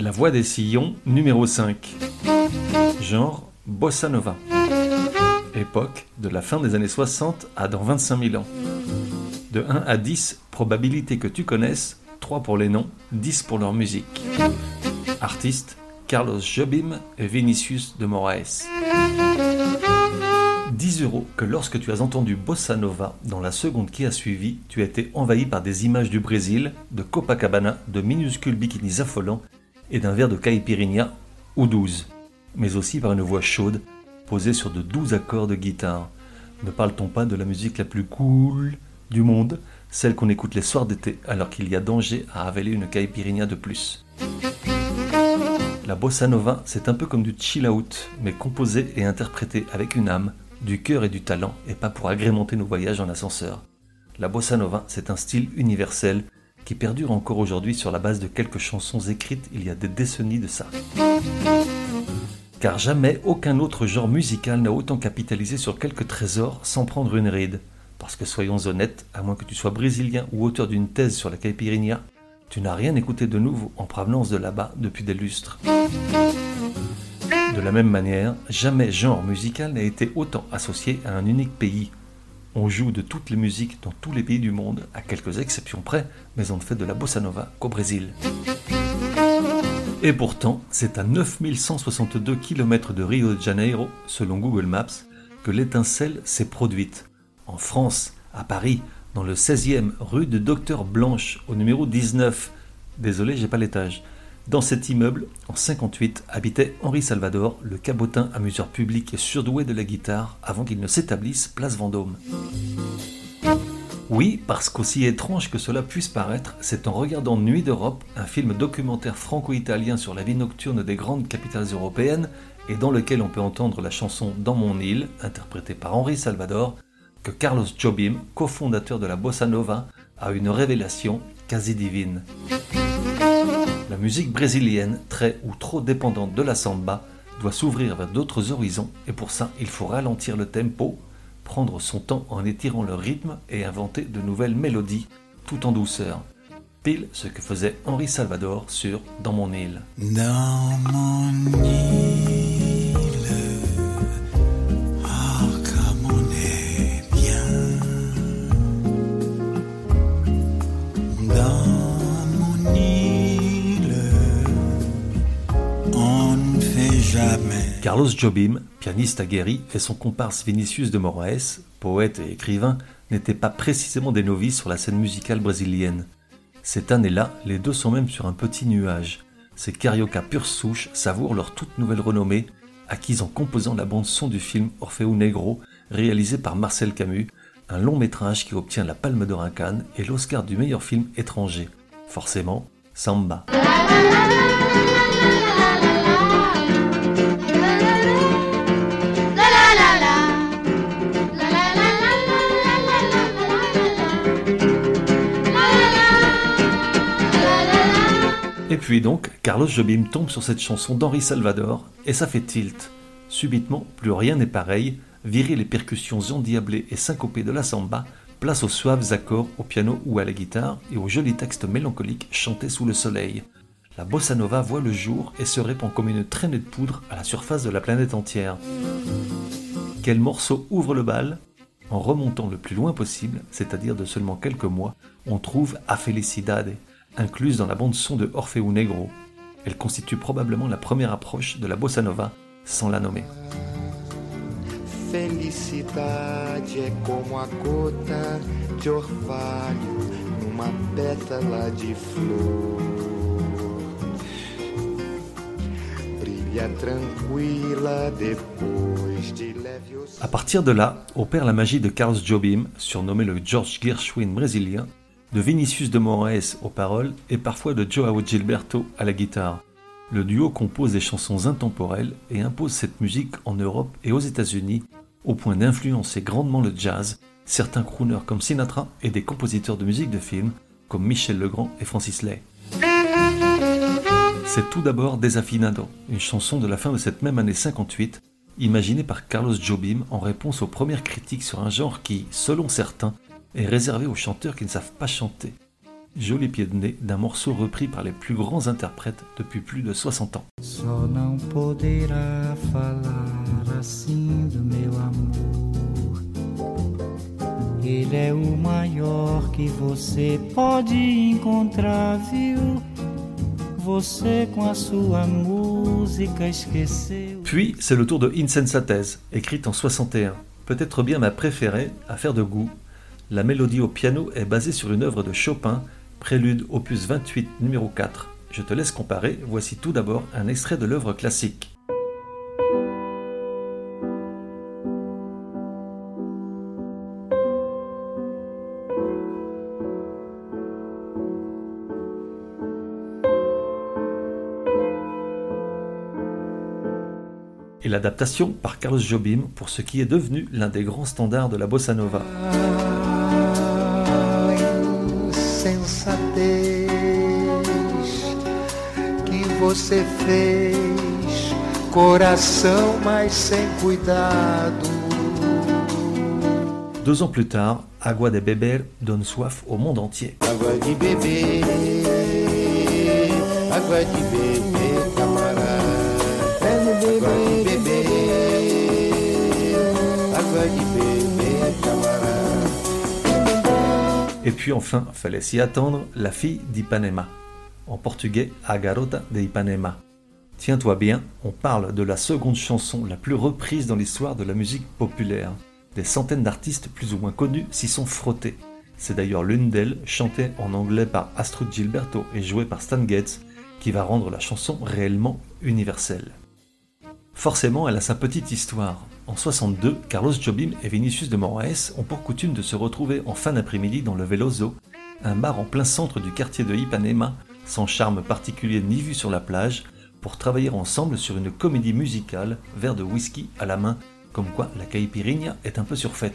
La voix des sillons, numéro 5. Genre Bossa Nova. Époque de la fin des années 60 à dans 25 000 ans. De 1 à 10, probabilité que tu connaisses, 3 pour les noms, 10 pour leur musique. Artistes Carlos Jobim et Vinicius de Moraes. 10 euros que lorsque tu as entendu Bossa Nova dans la seconde qui a suivi, tu as été envahi par des images du Brésil, de Copacabana, de minuscules bikinis affolants et d'un verre de caipirinha ou 12, mais aussi par une voix chaude posée sur de doux accords de guitare. Ne parle-t-on pas de la musique la plus cool du monde, celle qu'on écoute les soirs d'été alors qu'il y a danger à avaler une caipirinha de plus? La bossa nova, c'est un peu comme du chill out, mais composé et interprété avec une âme, du cœur et du talent, et pas pour agrémenter nos voyages en ascenseur. La bossa nova, c'est un style universel qui perdure encore aujourd'hui sur la base de quelques chansons écrites il y a des décennies de ça. Car jamais aucun autre genre musical n'a autant capitalisé sur quelques trésors sans prendre une ride. Parce que soyons honnêtes, à moins que tu sois brésilien ou auteur d'une thèse sur la caipirinha, tu n'as rien écouté de nouveau en provenance de là-bas depuis des lustres. De la même manière, jamais genre musical n'a été autant associé à un unique pays on joue de toutes les musiques dans tous les pays du monde, à quelques exceptions près, mais on ne fait de la bossa nova qu'au Brésil. Et pourtant, c'est à 9162 km de Rio de Janeiro, selon Google Maps, que l'étincelle s'est produite. En France, à Paris, dans le 16e rue de Docteur Blanche, au numéro 19. Désolé, j'ai pas l'étage. Dans cet immeuble, en 58, habitait Henri Salvador, le cabotin amuseur public et surdoué de la guitare, avant qu'il ne s'établisse place Vendôme. Oui, parce qu'aussi étrange que cela puisse paraître, c'est en regardant Nuit d'Europe, un film documentaire franco-italien sur la vie nocturne des grandes capitales européennes, et dans lequel on peut entendre la chanson Dans mon île, interprétée par Henri Salvador, que Carlos Jobim, cofondateur de la bossa nova, a une révélation quasi divine. La musique brésilienne, très ou trop dépendante de la samba, doit s'ouvrir vers d'autres horizons et pour ça, il faut ralentir le tempo, prendre son temps en étirant le rythme et inventer de nouvelles mélodies tout en douceur. Pile ce que faisait Henri Salvador sur Dans mon île. Carlos Jobim, pianiste aguerri, et son comparse Vinicius de Moraes, poète et écrivain, n'étaient pas précisément des novices sur la scène musicale brésilienne. Cette année-là, les deux sont même sur un petit nuage. Ces carioca pure souche savourent leur toute nouvelle renommée, acquise en composant la bande-son du film Orfeo Negro, réalisé par Marcel Camus, un long métrage qui obtient la Palme d'Or à Cannes et l'Oscar du meilleur film étranger. Forcément, Samba. Puis donc, Carlos Jobim tombe sur cette chanson d'Henri Salvador, et ça fait tilt. Subitement, plus rien n'est pareil, virer les percussions endiablées et syncopées de la samba, place aux suaves accords au piano ou à la guitare et aux jolis textes mélancoliques chantés sous le soleil. La bossa nova voit le jour et se répand comme une traînée de poudre à la surface de la planète entière. Quel morceau ouvre le bal? En remontant le plus loin possible, c'est-à-dire de seulement quelques mois, on trouve A incluse dans la bande-son de Orfeu Negro. Elle constitue probablement la première approche de la bossa nova, sans la nommer. Felicidade é como a gota de orvalho numa pétala de flor. Brilha tranquila depois de leve À partir de là, opère la magie de Carlos Jobim, surnommé le George Gershwin brésilien, de Vinicius de Moraes aux paroles et parfois de Joao Gilberto à la guitare. Le duo compose des chansons intemporelles et impose cette musique en Europe et aux États-Unis au point d'influencer grandement le jazz, certains crooners comme Sinatra et des compositeurs de musique de film comme Michel Legrand et Francis Lay. C'est tout d'abord Desafinado, une chanson de la fin de cette même année 58, imaginée par Carlos Jobim en réponse aux premières critiques sur un genre qui, selon certains, est réservé aux chanteurs qui ne savent pas chanter. Joli pied de nez d'un morceau repris par les plus grands interprètes depuis plus de 60 ans. Só não poderá falar assim do meu amor. Ele é o maior que você pode encontrar, viu? Você com a sua música esqueceu. Puis c'est le tour de Insensatez, écrite en 61. Peut-être bien ma préférée, à faire de goût. La mélodie au piano est basée sur une œuvre de Chopin, Prélude opus 28 numéro 4. Je te laisse comparer, voici tout d'abord un extrait de l'œuvre classique. et l'adaptation par Carlos Jobim pour ce qui est devenu l'un des grands standards de la bossa nova. Sensatez que você fez, coração, mas sem cuidado. Deux ans plus tard, Agua de Beber donne soif au monde entier. Água de beber, água de beber, camarada. Água de beber, Et puis enfin, fallait s'y attendre, La fille d'Ipanema. En portugais, A garota de Ipanema. Tiens-toi bien, on parle de la seconde chanson la plus reprise dans l'histoire de la musique populaire. Des centaines d'artistes plus ou moins connus s'y sont frottés. C'est d'ailleurs l'une d'elles, chantée en anglais par Astrud Gilberto et jouée par Stan Getz, qui va rendre la chanson réellement universelle. Forcément, elle a sa petite histoire. En 62, Carlos Jobim et Vinicius de Moraes ont pour coutume de se retrouver en fin d'après-midi dans le Veloso, un bar en plein centre du quartier de Ipanema, sans charme particulier ni vue sur la plage, pour travailler ensemble sur une comédie musicale, verre de whisky à la main, comme quoi la caipirinha est un peu surfaite.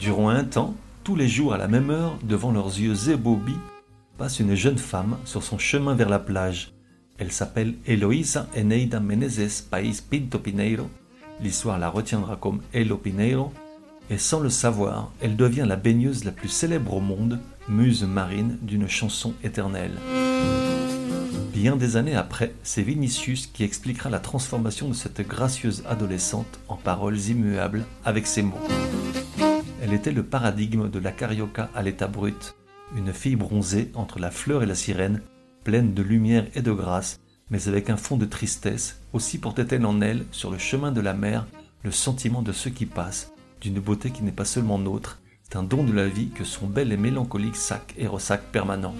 Durant un temps, tous les jours à la même heure, devant leurs yeux ébobis, passe une jeune femme sur son chemin vers la plage. Elle s'appelle Eloísa Eneida Menezes País Pinto Pineiro. L'histoire la retiendra comme Elo Pineiro. Et sans le savoir, elle devient la baigneuse la plus célèbre au monde, muse marine d'une chanson éternelle. Bien des années après, c'est Vinicius qui expliquera la transformation de cette gracieuse adolescente en paroles immuables avec ces mots. Elle était le paradigme de la carioca à l'état brut, une fille bronzée entre la fleur et la sirène, pleine de lumière et de grâce, mais avec un fond de tristesse, aussi portait-elle en elle, sur le chemin de la mer, le sentiment de ceux qui passent, d'une beauté qui n'est pas seulement nôtre, c'est un don de la vie que son bel et mélancolique sac et ressac permanent.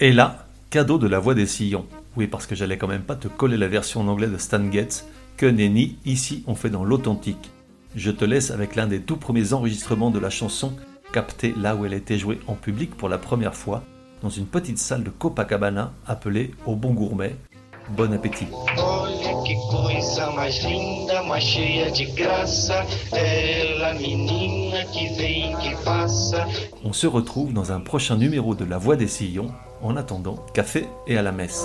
Et là, cadeau de la voix des sillons. Oui, parce que j'allais quand même pas te coller la version en anglais de Stan Getz, que nenni, ici on fait dans l'authentique. Je te laisse avec l'un des tout premiers enregistrements de la chanson, capté là où elle a été jouée en public pour la première fois, dans une petite salle de Copacabana appelée Au Bon Gourmet. Bon appétit. On se retrouve dans un prochain numéro de La Voix des Sillons. En attendant, café et à la messe.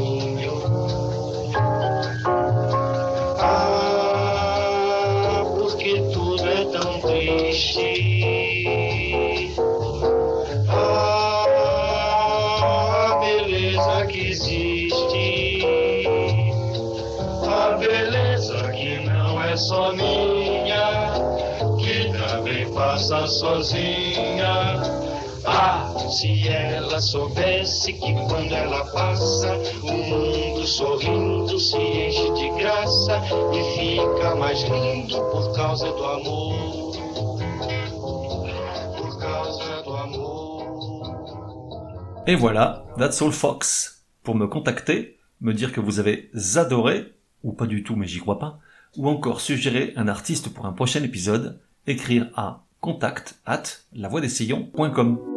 Minha, que também passa sozinha. Ah, se ela soubesse que quando ela passa, o mundo sorrindo se enche de graça e fica mais lindo. Por causa do amor. Et voilà, that's all Fox. Pour me contacter, me dire que vous avez adoré, ou pas du tout mais j'y crois pas, ou encore suggérer un artiste pour un prochain épisode, écrire à contact at lavoidessillons.com.